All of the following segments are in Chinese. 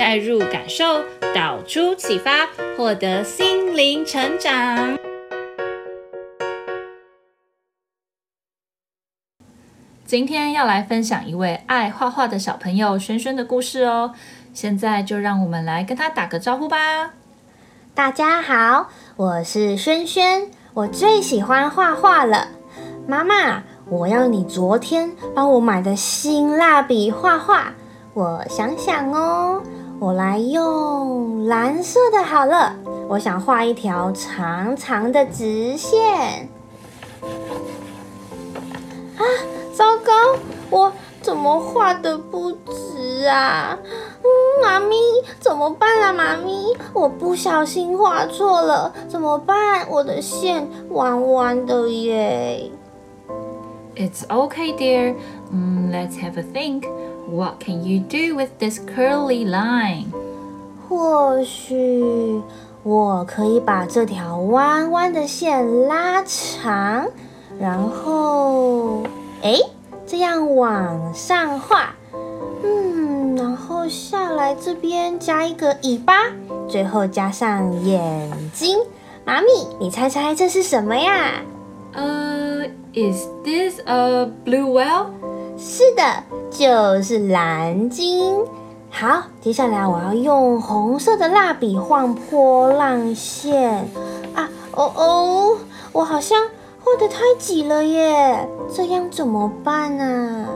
带入感受，导出启发，获得心灵成长。今天要来分享一位爱画画的小朋友轩轩的故事哦。现在就让我们来跟他打个招呼吧。大家好，我是轩轩，我最喜欢画画了。妈妈，我要你昨天帮我买的新蜡笔画画。我想想哦，我来用蓝色的好了。我想画一条长长的直线。啊，糟糕，我怎么画得不直啊？嗯，妈咪，怎么办啊？妈咪，我不小心画错了，怎么办？我的线弯弯的耶。It's okay, dear. Mm, let's have a think. What can you do with this curly line? 或许我可以把这条弯弯的线拉长，然后，哎，这样往上画。嗯，然后下来这边加一个尾巴，最后加上眼睛。妈咪，你猜猜这是什么呀？呃、uh,，Is this a blue whale？是的，就是蓝鲸。好，接下来我要用红色的蜡笔画波浪线。啊，哦哦，我好像画得太挤了耶，这样怎么办啊？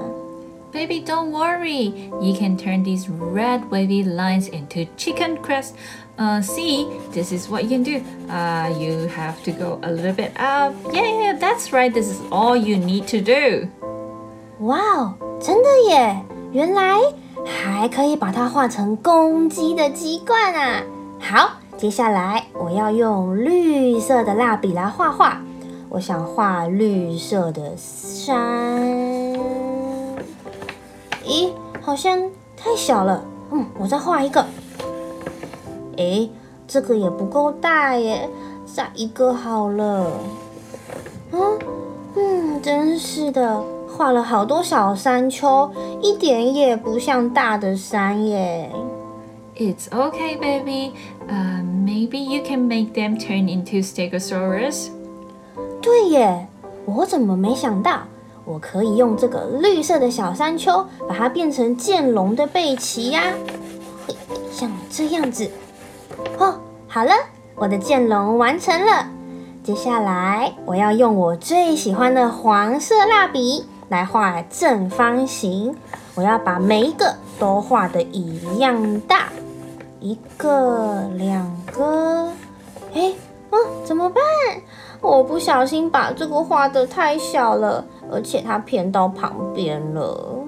Baby, don't worry. You can turn these red wavy lines into chicken crest. Uh, see, this is what you can do. Uh, you have to go a little bit up. Yeah, that's right. This is all you need to do. 哇哦，真的耶！原来还可以把它画成公鸡的鸡冠啊！好，接下来我要用绿色的蜡笔来画画。我想画绿色的山。咦，好像太小了。嗯，我再画一个。诶，这个也不够大耶，再一个好了。嗯嗯，真是的，画了好多小山丘，一点也不像大的山耶。It's okay, baby. Uh, maybe you can make them turn into stegosaurus. 对耶，我怎么没想到？我可以用这个绿色的小山丘，把它变成剑龙的背鳍呀，像这样子。哦，好了，我的剑龙完成了。接下来，我要用我最喜欢的黄色蜡笔来画正方形。我要把每一个都画的一样大，一个、两个。哎，嗯，怎么办？我不小心把这个画的太小了。而且它偏到旁边了。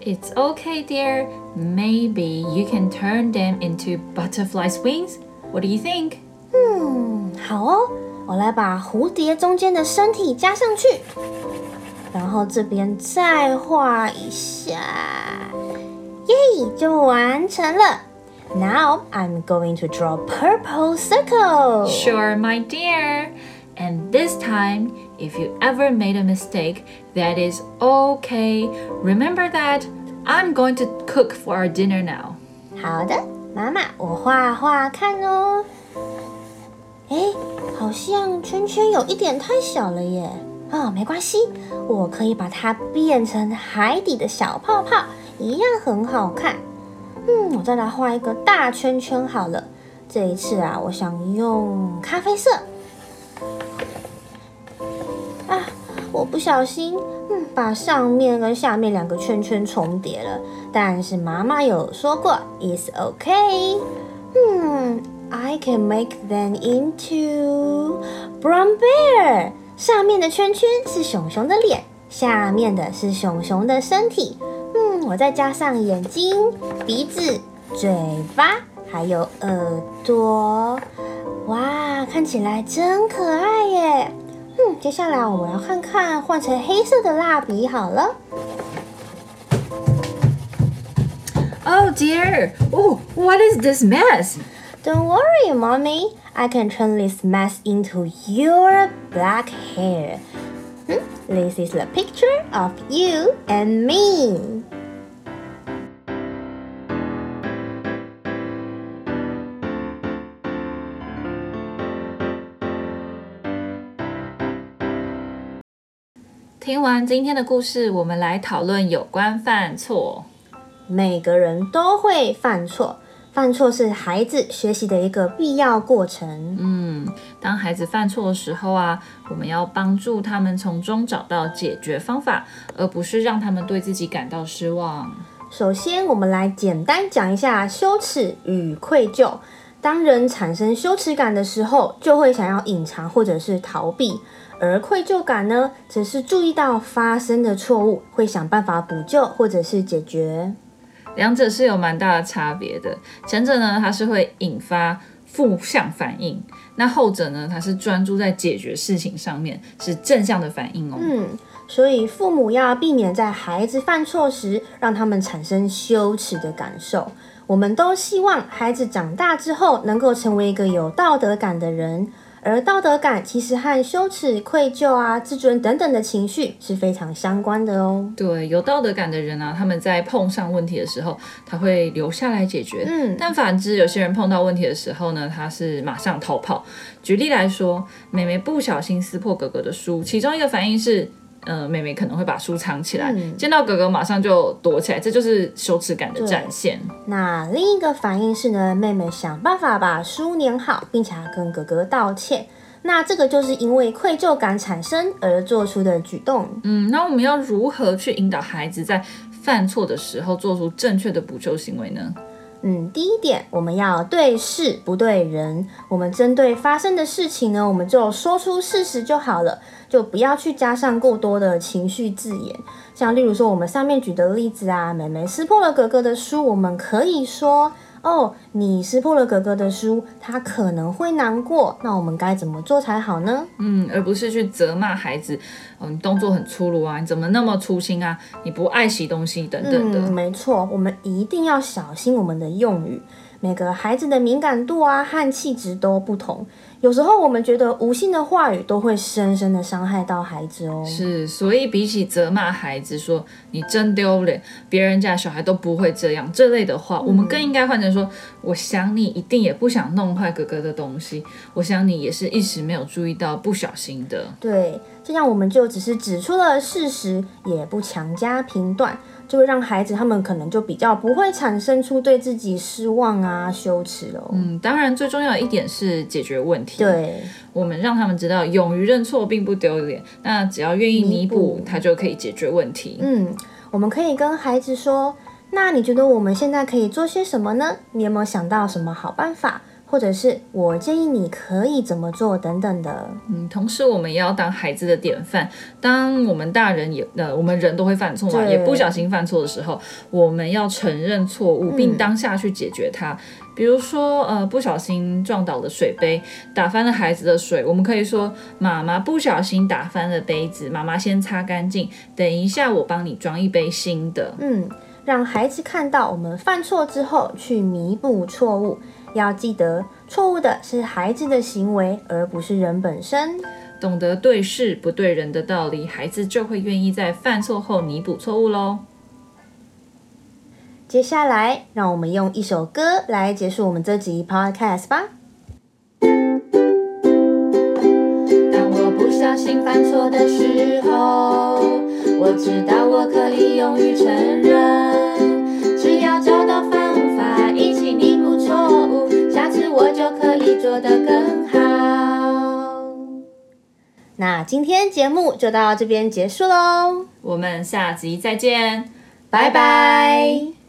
It's okay, dear. Maybe you can turn them into butterfly's wings. What do you think? 嗯，好哦，我来把蝴蝶中间的身体加上去，然后这边再画一下，耶，就完成了。Now I'm going to draw purple circle. Sure, my dear. And this time, if you ever made a mistake, that is okay. Remember that I'm going to cook for our dinner now. 好的，妈妈，我画画看哦。哎，好像圈圈有一点太小了耶。 哦，没关系，我可以把它变成海底的小泡泡，一样很好看。嗯，我再来画一个大圈圈好了。这一次啊，我想用咖啡色。啊我不小心，嗯，把上面跟下面两个圈圈重叠了。但是妈妈有说过，It's okay。嗯，I can make them into brown bear。上面的圈圈是熊熊的脸，下面的是熊熊的身体。嗯，我再加上眼睛、鼻子、嘴巴，还有耳朵。哇，看起来真可爱耶！嗯，接下来我们要看看换成黑色的蜡笔好了。Oh dear! Oh, what is this mess? Don't worry, mommy. I can turn this mess into your black hair. Hmm? This is the picture of you and me. 听完今天的故事，我们来讨论有关犯错。每个人都会犯错， 犯错是孩子学习的一个必要过程。嗯，当孩子犯错的时候啊，我们要帮助他们从中找到解决方法，而不是让他们对自己感到失望。首先，我们来简单讲一下羞耻与愧疚。当人产生羞耻感的时候，就会想要隐藏或者是逃避；而愧疚感呢，则是注意到发生的错误，会想办法补救或者是解决。两者是有蛮大的差别的，前者呢，它是会引发负向反应，那后者呢，它是专注在解决事情上面，是正向的反应哦。嗯，所以父母要避免在孩子犯错时，让他们产生羞耻的感受。我们都希望孩子长大之后，能够成为一个有道德感的人。而道德感其实和羞耻、愧疚啊、自尊等等的情绪是非常相关的哦。对，有道德感的人啊，他们在碰上问题的时候，他会留下来解决。嗯，但反之，有些人碰到问题的时候呢，他是马上逃跑。举例来说，妹妹不小心撕破哥哥的书，其中一个反应是。呃，妹妹可能会把书藏起来，嗯，见到哥哥马上就躲起来，这就是羞耻感的展现。那另一个反应是呢，妹妹想办法把书粘好，并且跟哥哥道歉。那这个就是因为愧疚感产生而做出的举动。嗯，那我们要如何去引导孩子在犯错的时候做出正确的补救行为呢？嗯，第一点，我们要对事不对人。我们针对发生的事情呢，我们就说出事实就好了，就不要去加上过多的情绪字眼。像例如说，我们上面举的例子啊，美美撕破了格格的书，我们可以说。哦，你撕破了哥哥的书，他可能会难过。那我们该怎么做才好呢？嗯，而不是去责骂孩子，嗯，动作很粗鲁啊，你怎么那么粗心啊？你不爱惜东西等等的。嗯，没错，我们一定要小心我们的用语。每个孩子的敏感度啊和气质都不同，有时候我们觉得无心的话语都会深深的伤害到孩子哦。是，所以比起责骂孩子说你真丢脸，别人家小孩都不会这样这类的话，嗯，我们更应该换成说，我想你一定也不想弄坏哥哥的东西，我想你也是一时没有注意到，不小心的。对，这样我们就只是指出了事实，也不强加评断。就会让孩子他们可能就比较不会产生出对自己失望啊、羞耻哦。嗯，当然最重要的一点是解决问题。对，我们让他们知道，勇于认错并不丢脸。那只要愿意弥补，他就可以解决问题。嗯，我们可以跟孩子说：“那你觉得我们现在可以做些什么呢？你有没有想到什么好办法？”或者是我建议你可以怎么做等等的，嗯，同时我们也要当孩子的典范。当我们大人也呃，我们人都会犯错嘛，也不小心犯错的时候，我们要承认错误，并当下去解决它。嗯。比如说呃，不小心撞倒了水杯，打翻了孩子的水，我们可以说：“妈妈不小心打翻了杯子，妈妈先擦干净，等一下我帮你装一杯新的。”嗯，让孩子看到我们犯错之后去弥补错误。要记得，错误的是孩子的行为，而不是人本身。懂得对事不对人的道理，孩子就会愿意在犯错后弥补错误喽。接下来，让我们用一首歌来结束我们这集 Podcast 吧。当我不小心犯错的时候，我知道我可以勇于承认，以做得更好。那今天节目就到这边结束喽，我们下集再见，拜拜。